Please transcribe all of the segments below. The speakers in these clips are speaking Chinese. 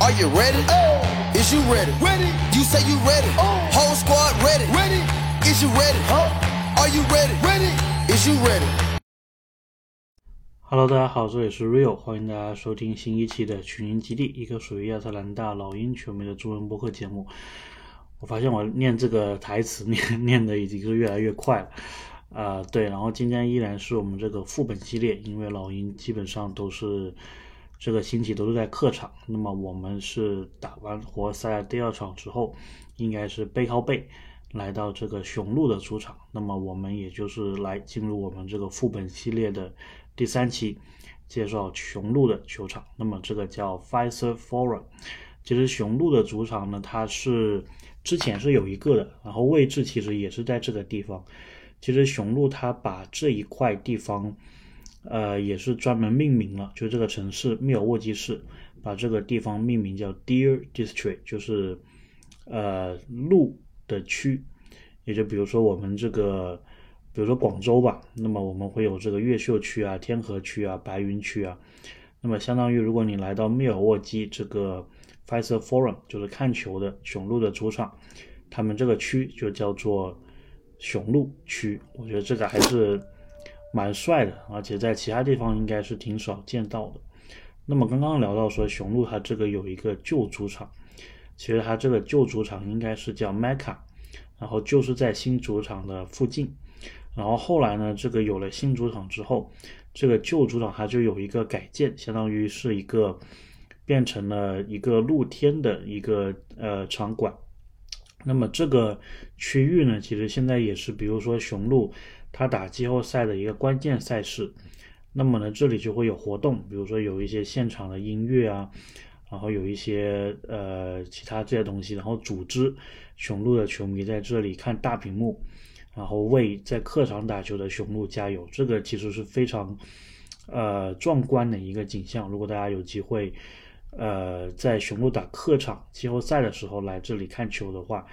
Are you ready? Is you ready? Ready. You say you ready. Oh. Whole squad ready. Ready. Is you ready? Are you ready? Ready. Is you ready? Hello，大家好，这里是 Rio，欢迎大家收听新一期的群英基地，一个属于亚特兰大老鹰球迷的中文播客节目。我发现我念这个台词念念的已经是越来越快了，啊、对，然后今天依然是我们这个副本系列，因为老鹰基本上都是这个星期都是在客场，那么我们是打完活塞第二场之后，应该是背靠背来到这个雄鹿的主场，那么我们也就是来进入我们这个副本系列的第三期，介绍雄鹿的球场。那么这个叫 Fiser Forum。其实雄鹿的主场呢，它是之前是有一个的，然后位置其实也是在这个地方。其实雄鹿它把这一块地方，呃，也是专门命名了，就这个城市密尔沃基市，把这个地方命名叫 Deer District，就是呃鹿的区，也就比如说我们这个，比如说广州吧，那么我们会有这个越秀区啊、天河区啊、白云区啊，那么相当于如果你来到密尔沃基这个 f i s e r Forum，就是看球的雄鹿的主场，他们这个区就叫做雄鹿区，我觉得这个还是蛮帅的，而且在其他地方应该是挺少见到的。那么刚刚聊到说雄鹿它这个有一个旧主场，其实它这个旧主场应该是叫 Mecca，然后就是在新主场的附近。然后后来呢，这个有了新主场之后，这个旧主场它就有一个改建，相当于是一个变成了一个露天的一个呃场馆。那么这个区域呢，其实现在也是，比如说雄鹿他打季后赛的一个关键赛事。那么呢，这里就会有活动，比如说有一些现场的音乐啊，然后有一些呃其他这些东西，然后组织雄鹿的球迷在这里看大屏幕，然后为在客场打球的雄鹿加油。这个其实是非常呃壮观的一个景象。如果大家有机会呃在雄鹿打客场季后赛的时候来这里看球的话，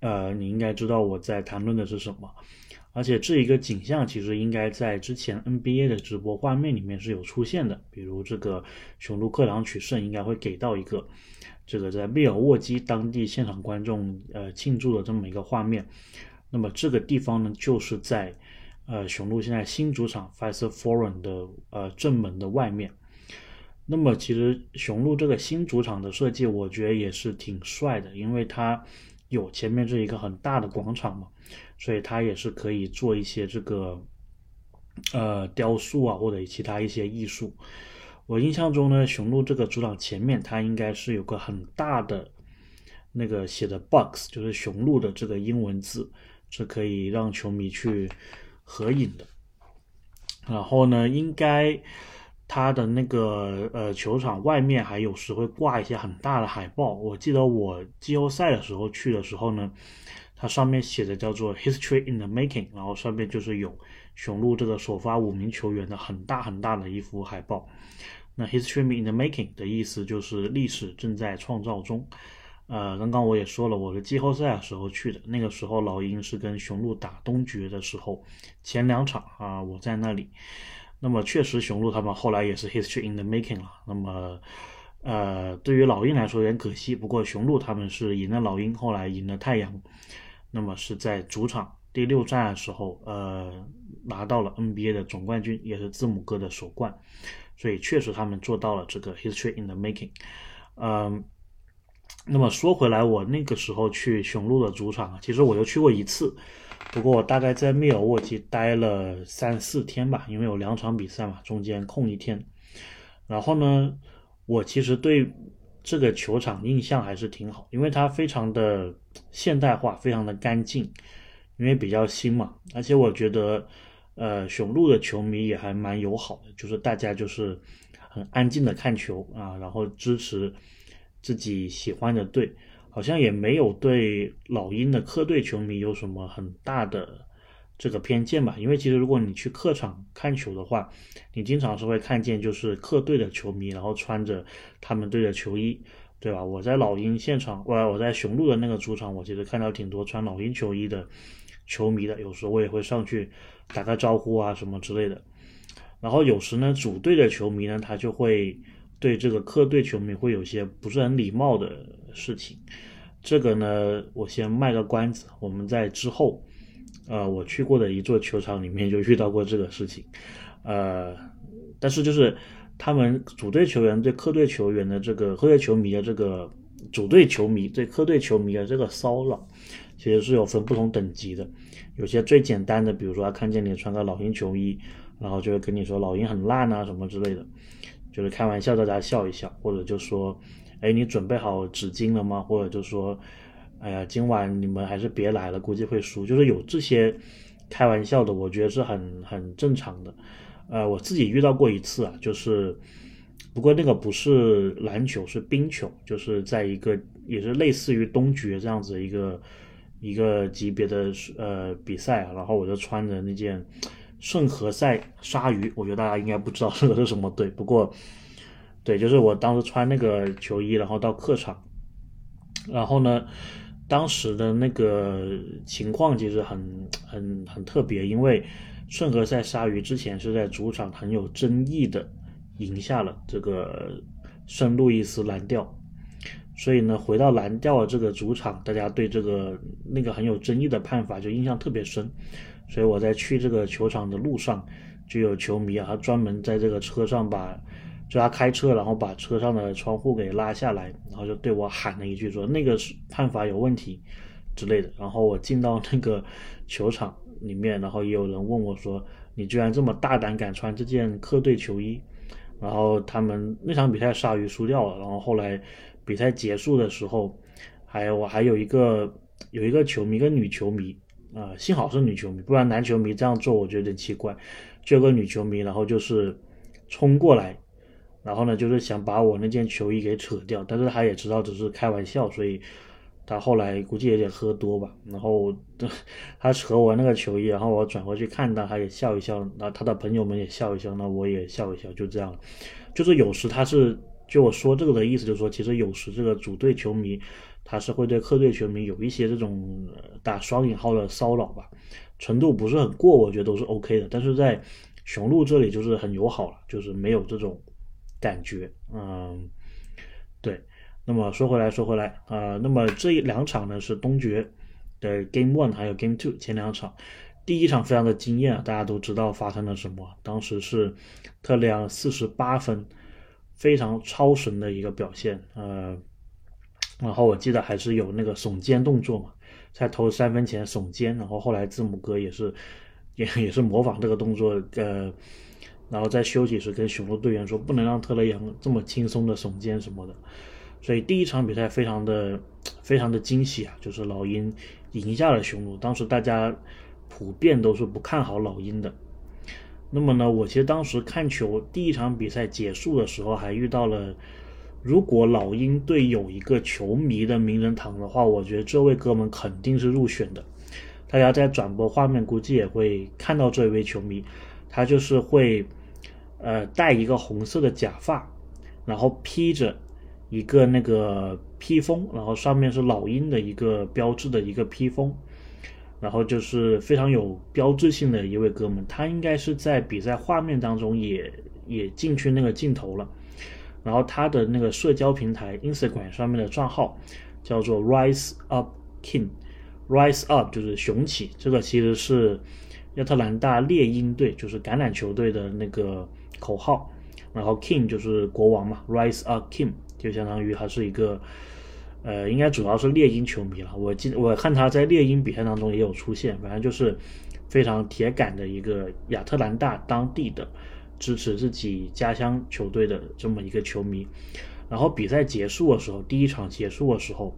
呃，你应该知道我在谈论的是什么。而且这一个景象其实应该在之前 NBA 的直播画面里面是有出现的，比如这个雄鹿客场取胜应该会给到一个这个在密尔沃基当地现场观众呃庆祝的这么一个画面。那么这个地方呢，就是在呃雄鹿现在新主场 Fiserv Forum 的呃正门的外面。那么其实雄鹿这个新主场的设计，我觉得也是挺帅的，因为它有前面这一个很大的广场嘛。所以它也是可以做一些这个呃雕塑啊，或者其他一些艺术。我印象中呢，雄鹿这个主场前面它应该是有个很大的那个写的 “box”，就是雄鹿的这个英文字，是可以让球迷去合影的。然后呢，应该它的那个呃球场外面还有时会挂一些很大的海报。我记得我季后赛的时候去的时候呢。它上面写的叫做 “History in the Making”，然后上面就是有雄鹿这个首发五名球员的很大很大的一幅海报。那 “History in the Making” 的意思就是历史正在创造中。呃，刚刚我也说了，我是季后赛的时候去的，那个时候老鹰是跟雄鹿打东决的时候，前两场啊我在那里。那么确实雄鹿他们后来也是 “History in the Making” 了。那么呃，对于老鹰来说有点可惜，不过雄鹿他们是赢了老鹰，后来赢了太阳。那么是在主场第六战的时候，呃，拿到了 NBA 的总冠军，也是字母哥的首冠，所以确实他们做到了这个 history in the making。嗯，那么说回来，我那个时候去雄鹿的主场啊，其实我就去过一次，不过我大概在密尔沃基待了三四天吧，因为有两场比赛嘛，中间空一天。然后呢，我其实对这个球场印象还是挺好，因为它非常的现代化，非常的干净，因为比较新嘛。而且我觉得，呃，雄鹿的球迷也还蛮友好的，就是大家就是很安静的看球啊，然后支持自己喜欢的队，好像也没有对老鹰的客队球迷有什么很大的这个偏见吧。因为其实如果你去客场看球的话，你经常是会看见就是客队的球迷，然后穿着他们队的球衣，对吧？我在老鹰现场，我我在雄鹿的那个主场，我其实看到挺多穿老鹰球衣的球迷的，有时候我也会上去打个招呼啊什么之类的。然后有时呢，主队的球迷呢，他就会对这个客队球迷会有些不是很礼貌的事情。这个呢，我先卖个关子，我们在之后，呃，我去过的一座球场里面就遇到过这个事情，呃，但是就是他们主队球员对客队球员的这个客队球迷的这个主队球迷对客队球迷的这个骚扰，其实是有分不同等级的。有些最简单的，比如说他看见你穿个老鹰球衣，然后就会跟你说老鹰很烂啊什么之类的，就是开玩笑，大家笑一笑，或者就说。哎，你准备好纸巾了吗？或者就说，哎呀，今晚你们还是别来了，估计会输。就是有这些开玩笑的，我觉得是很很正常的。呃，我自己遇到过一次啊，就是不过那个不是篮球，是冰球，就是在一个也是类似于东决这样子一个一个级别的呃比赛啊，然后我就穿着那件圣何塞鲨鱼，我觉得大家应该不知道这 个是什么队，不过。对，就是我当时穿那个球衣，然后到客场，然后呢，当时的那个情况其实很很很特别，因为圣何塞鲨鱼之前是在主场很有争议的赢下了这个圣路易斯蓝调，所以呢，回到蓝调这个主场，大家对这个那个很有争议的判罚就印象特别深，所以我在去这个球场的路上，就有球迷啊，他专门在这个车上把。就他开车，然后把车上的窗户给拉下来，然后就对我喊了一句说：“那个判罚有问题之类的。”然后我进到那个球场里面，然后也有人问我说：“你居然这么大胆，敢穿这件客队球衣？”然后他们那场比赛鲨鱼输掉了，然后后来比赛结束的时候，还有我还有一个有一个球迷，一个女球迷啊，幸好是女球迷，不然男球迷这样做我觉得有点奇怪。就有个女球迷，然后就是冲过来。然后呢，就是想把我那件球衣给扯掉，但是他也知道只是开玩笑，所以他后来估计有点喝多吧。然后 他扯我那个球衣，然后我转过去看到，他也笑一笑，那他的朋友们也笑一笑，那我也笑一笑，就这样。就是有时他是就我说这个的意思，就是说其实有时这个主队球迷他是会对客队球迷有一些这种打双引号的骚扰吧，程度不是很过，我觉得都是 OK 的。但是在雄鹿这里就是很友好了，就是没有这种。感觉，嗯，对。那么说回来，说回来，啊，那么这两场呢是东决的 Game One 还有 Game Two 前两场，第一场非常的惊艳，大家都知道发生了什么，当时是特里昂四十八分，非常超神的一个表现，呃，然后我记得还是有那个耸肩动作嘛，在投三分前耸肩，然后后来字母哥也是也也是模仿这个动作，呃。然后在休息时跟雄鹿队员说，不能让特雷杨这么轻松的耸肩什么的。所以第一场比赛非常的非常的惊喜啊，就是老鹰赢下了雄鹿。当时大家普遍都是不看好老鹰的。那么呢，我其实当时看球第一场比赛结束的时候，还遇到了，如果老鹰队有一个球迷的名人堂的话，我觉得这位哥们肯定是入选的。大家在转播画面估计也会看到这位球迷，他就是会。呃，戴一个红色的假发，然后披着一个那个披风，然后上面是老鹰的一个标志的一个披风，然后就是非常有标志性的一位哥们，他应该是在比赛画面当中也也进去那个镜头了，然后他的那个社交平台 Instagram 上面的账号叫做 Rise Up King，Rise Up 就是雄起，这个其实是亚特兰大猎鹰队，就是橄榄球队的那个。口号，然后 King 就是国王嘛，Rise Up King 就相当于他是一个，呃，应该主要是猎鹰球迷了。我记我看他在猎鹰比赛当中也有出现，反正就是非常铁杆的一个亚特兰大当地的支持自己家乡球队的这么一个球迷。然后比赛结束的时候，第一场结束的时候，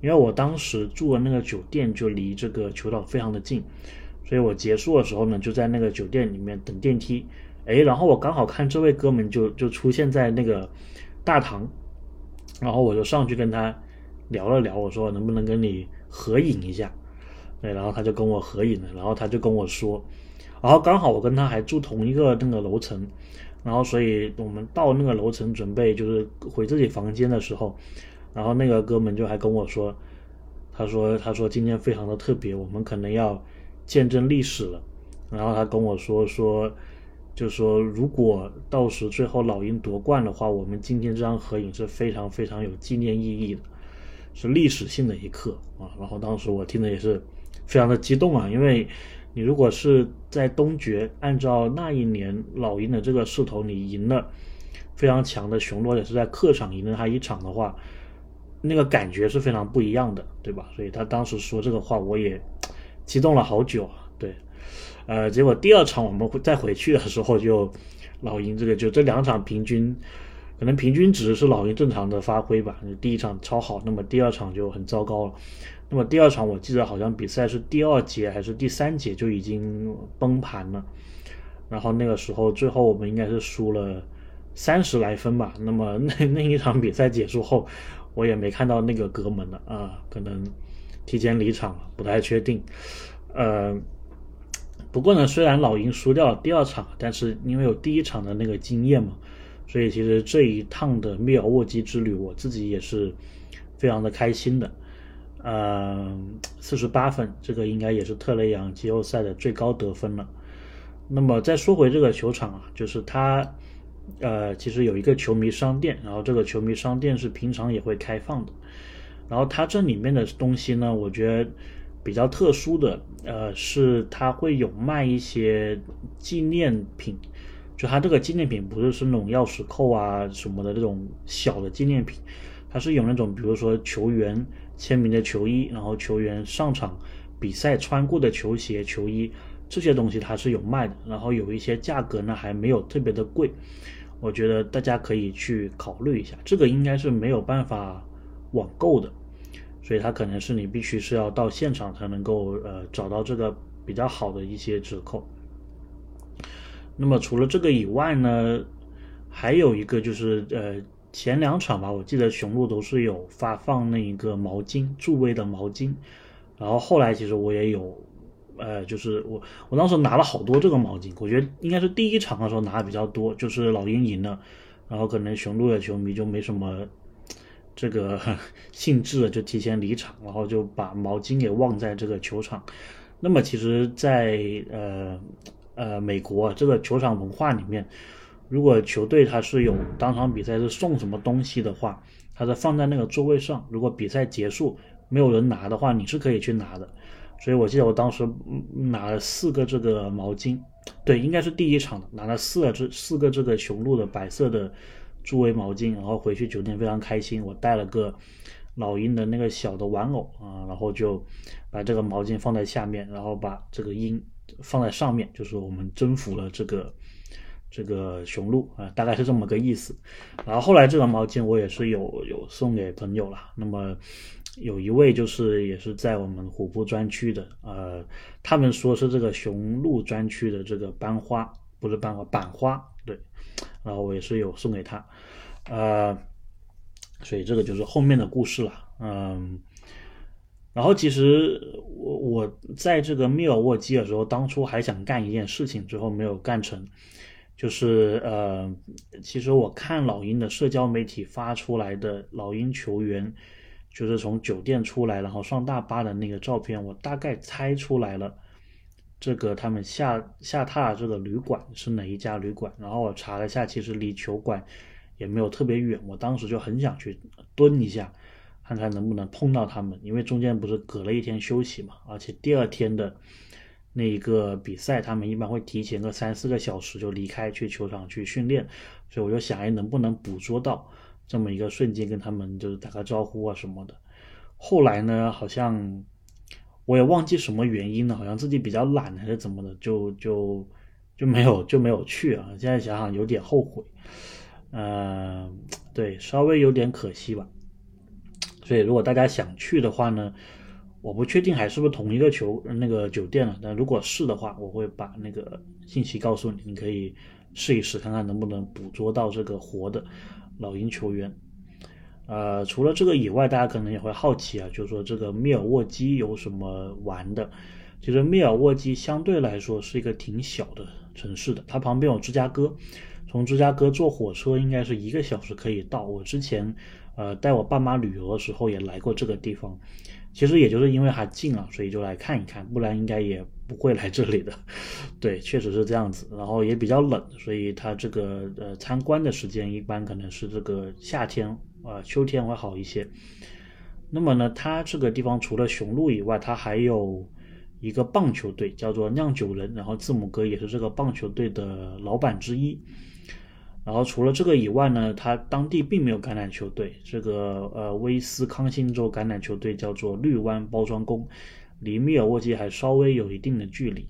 因为我当时住的那个酒店就离这个球场非常的近，所以我结束的时候呢，就在那个酒店里面等电梯。哎，然后我刚好看这位哥们就就出现在那个大堂，然后我就上去跟他聊了聊，我说能不能跟你合影一下？对，然后他就跟我合影了，然后他就跟我说，然后刚好我跟他还住同一个那个楼层，然后所以我们到那个楼层准备就是回自己房间的时候，然后那个哥们就还跟我说，他说他说今天非常的特别，我们可能要见证历史了，然后他跟我说说。就是说，如果到时最后老鹰夺冠的话，我们今天这张合影是非常非常有纪念意义的，是历史性的一刻啊。然后当时我听的也是非常的激动啊，因为你如果是在东决，按照那一年老鹰的这个势头，你赢了非常强的雄鹿，也是在客场赢了他一场的话，那个感觉是非常不一样的，对吧？所以他当时说这个话，我也激动了好久啊。对，呃，结果第二场我们会再回去的时候，就老鹰这个就这两场平均，可能平均值是老鹰正常的发挥吧。第一场超好，那么第二场就很糟糕了。那么第二场我记得好像比赛是第二节还是第三节就已经崩盘了，然后那个时候最后我们应该是输了三十来分吧。那么那那一场比赛结束后，我也没看到那个哥们了啊，可能提前离场了，不太确定。呃，不过呢，虽然老鹰输掉了第二场，但是因为有第一场的那个经验嘛，所以其实这一趟的密尔沃基之旅，我自己也是非常的开心的。呃，四十八分，这个应该也是特雷杨季后赛的最高得分了。那么再说回这个球场啊，就是它，呃，其实有一个球迷商店，然后这个球迷商店是平常也会开放的。然后它这里面的东西呢，我觉得。比较特殊的，呃，是它会有卖一些纪念品，就它这个纪念品不是是那种钥匙扣啊什么的这种小的纪念品，它是有那种比如说球员签名的球衣，然后球员上场比赛穿过的球鞋、球衣这些东西它是有卖的，然后有一些价格呢还没有特别的贵，我觉得大家可以去考虑一下，这个应该是没有办法网购的。所以它可能是你必须是要到现场才能够呃找到这个比较好的一些折扣。那么除了这个以外呢，还有一个就是呃前两场吧，我记得雄鹿都是有发放那一个毛巾助威的毛巾，然后后来其实我也有呃就是我我当时拿了好多这个毛巾，我觉得应该是第一场的时候拿的比较多，就是老鹰赢了，然后可能雄鹿的球迷就没什么。这个 兴致就提前离场，然后就把毛巾给忘在这个球场。那么其实，在呃呃美国这个球场文化里面，如果球队他是有当场比赛是送什么东西的话，它是放在那个座位上。如果比赛结束没有人拿的话，你是可以去拿的。所以我记得我当时拿了四个这个毛巾，对，应该是第一场，拿了四个这四个这个雄鹿的白色的。助威毛巾，然后回去酒店非常开心。我带了个老鹰的那个小的玩偶啊，然后就把这个毛巾放在下面，然后把这个鹰放在上面，就是我们征服了这个这个雄鹿啊，大概是这么个意思。然后后来这个毛巾我也是有有送给朋友了。那么有一位就是也是在我们虎扑专区的，呃，他们说是这个雄鹿专区的这个班花，不是班花，板花，对。然后我也是有送给他，呃，所以这个就是后面的故事了，嗯，然后其实我我在这个密尔沃基的时候，当初还想干一件事情，最后没有干成，就是呃，其实我看老鹰的社交媒体发出来的老鹰球员，就是从酒店出来然后上大巴的那个照片，我大概猜出来了。这个他们下下榻这个旅馆是哪一家旅馆？然后我查了一下，其实离球馆也没有特别远。我当时就很想去蹲一下，看看能不能碰到他们，因为中间不是隔了一天休息嘛，而且第二天的那一个比赛，他们一般会提前个三四个小时就离开去球场去训练，所以我就想，哎，能不能捕捉到这么一个瞬间，跟他们就是打个招呼啊什么的。后来呢，好像。我也忘记什么原因了，好像自己比较懒还是怎么的，就就就没有就没有去啊。现在想想有点后悔，嗯，对，稍微有点可惜吧。所以如果大家想去的话呢，我不确定还是不是同一个球那个酒店了。但如果是的话，我会把那个信息告诉你，你可以试一试，看看能不能捕捉到这个活的老鹰球员。呃，除了这个以外，大家可能也会好奇啊，就是说这个密尔沃基有什么玩的？其实密尔沃基相对来说是一个挺小的城市的，它旁边有芝加哥，从芝加哥坐火车应该是一个小时可以到。我之前呃带我爸妈旅游的时候也来过这个地方，其实也就是因为它近啊，所以就来看一看，不然应该也不会来这里的。对，确实是这样子。然后也比较冷，所以它这个呃参观的时间一般可能是这个夏天啊，秋天会好一些。那么呢，它这个地方除了雄鹿以外，它还有一个棒球队，叫做酿酒人。然后字母哥也是这个棒球队的老板之一。然后除了这个以外呢，它当地并没有橄榄球队。这个呃，威斯康星州橄榄球队叫做绿湾包装工，离密尔沃基还稍微有一定的距离。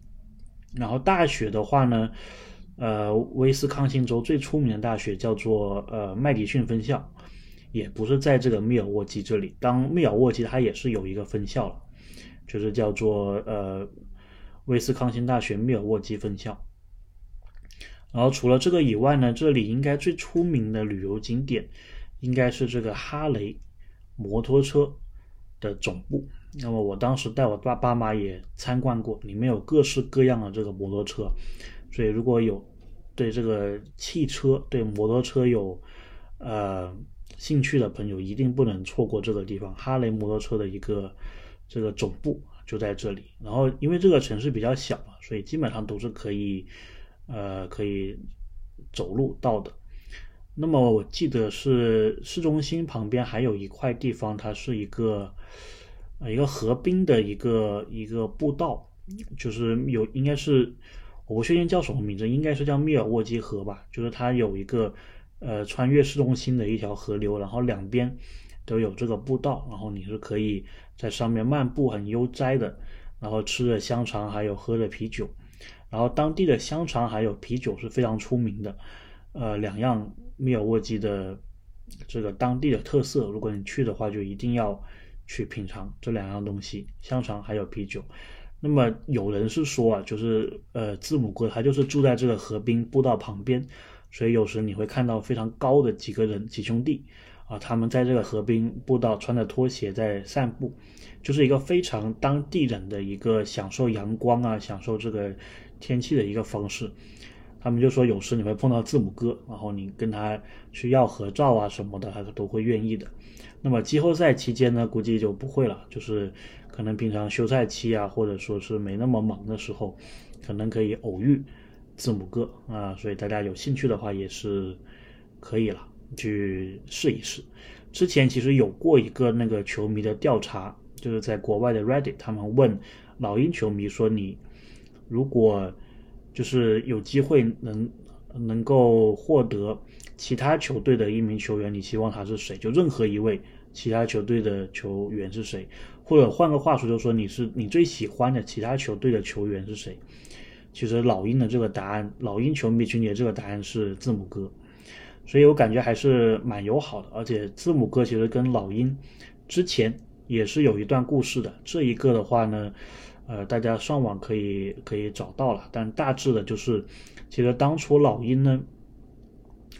然后大学的话呢，呃，威斯康星州最出名的大学叫做呃麦迪逊分校。也不是在这个密尔沃基这里，当密尔沃基它也是有一个分校了，就是叫做呃威斯康星大学密尔沃基分校。然后除了这个以外呢，这里应该最出名的旅游景点应该是这个哈雷摩托车的总部。那么我当时带我爸爸妈也参观过，里面有各式各样的这个摩托车，所以如果有对这个汽车、对摩托车有呃。兴趣的朋友一定不能错过这个地方，哈雷摩托车的一个这个总部就在这里。然后因为这个城市比较小嘛，所以基本上都是可以，呃，可以走路到的。那么我记得是市中心旁边还有一块地方，它是一个呃一个河滨的一个一个步道，就是有应该是我不确定叫什么名字，应该是叫密尔沃基河吧，就是它有一个。呃，穿越市中心的一条河流，然后两边都有这个步道，然后你是可以在上面漫步，很悠哉的，然后吃着香肠，还有喝着啤酒，然后当地的香肠还有啤酒是非常出名的，呃，两样密尔沃基的这个当地的特色，如果你去的话，就一定要去品尝这两样东西，香肠还有啤酒。那么有人是说啊，就是呃，字母哥他就是住在这个河滨步道旁边。所以有时你会看到非常高的几个人几兄弟啊，他们在这个河滨步道穿着拖鞋在散步，就是一个非常当地人的一个享受阳光啊、享受这个天气的一个方式。他们就说有时你会碰到字母哥，然后你跟他去要合照啊什么的，他都会愿意的。那么季后赛期间呢，估计就不会了，就是可能平常休赛期啊，或者说是没那么忙的时候，可能可以偶遇。字母哥啊，所以大家有兴趣的话也是可以了，去试一试。之前其实有过一个那个球迷的调查，就是在国外的 Reddit，他们问老鹰球迷说：“你如果就是有机会能能够获得其他球队的一名球员，你希望他是谁？就任何一位其他球队的球员是谁？或者换个话说，就说你是你最喜欢的其他球队的球员是谁？”其实老鹰的这个答案，老鹰球迷群里的这个答案是字母哥，所以我感觉还是蛮友好的。而且字母哥其实跟老鹰之前也是有一段故事的。这一个的话呢，呃，大家上网可以可以找到了。但大致的就是，其实当初老鹰呢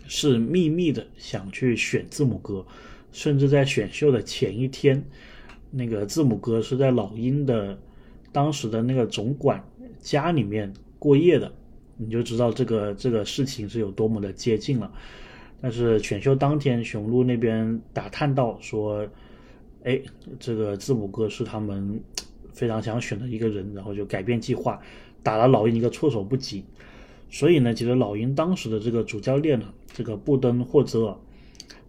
是秘密的想去选字母哥，甚至在选秀的前一天，那个字母哥是在老鹰的当时的那个总管家里面。过夜的，你就知道这个这个事情是有多么的接近了。但是选秀当天，雄鹿那边打探到说，哎，这个字母哥是他们非常想选的一个人，然后就改变计划，打了老鹰一个措手不及。所以呢，其实老鹰当时的这个主教练呢，这个布登霍泽尔，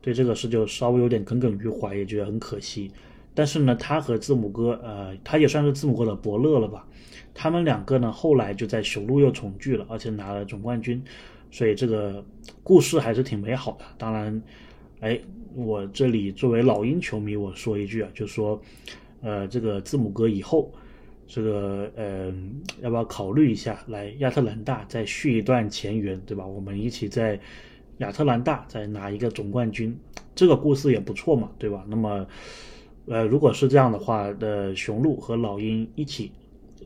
对这个事就稍微有点耿耿于怀，也觉得很可惜。但是呢，他和字母哥，呃，他也算是字母哥的伯乐了吧。他们两个呢，后来就在雄鹿又重聚了，而且拿了总冠军，所以这个故事还是挺美好的。当然，哎，我这里作为老鹰球迷，我说一句啊，就说，呃，这个字母哥以后，这个呃，要不要考虑一下来亚特兰大再续一段前缘，对吧？我们一起在亚特兰大再拿一个总冠军，这个故事也不错嘛，对吧？那么，呃，如果是这样的话，的雄鹿和老鹰一起。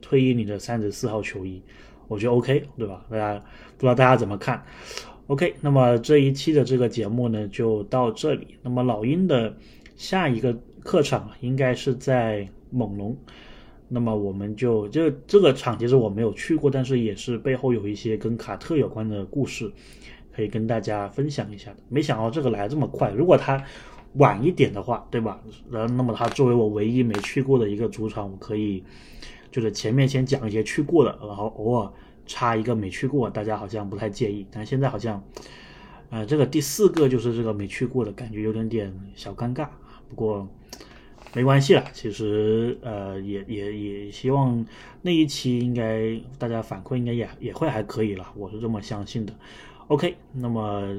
退役你的三十四号球衣，我觉得 OK，对吧？大家不知道大家怎么看？OK，那么这一期的这个节目呢就到这里。那么老鹰的下一个客场应该是在猛龙，那么我们就这这个场其实我没有去过，但是也是背后有一些跟卡特有关的故事，可以跟大家分享一下的。没想到这个来这么快，如果他晚一点的话，对吧？然后那么他作为我唯一没去过的一个主场，我可以。就是前面先讲一些去过的，然后偶尔插一个没去过，大家好像不太介意。但现在好像，呃，这个第四个就是这个没去过的感觉有点点小尴尬。不过没关系了，其实呃也也也希望那一期应该大家反馈应该也也会还可以了，我是这么相信的。OK，那么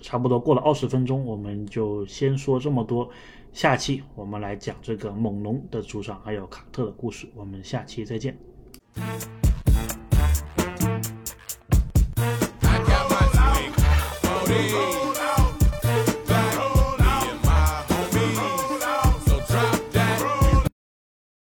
差不多过了二十分钟，我们就先说这么多。下期我们来讲这个猛龙的主场还有卡特的故事，我们下期再见。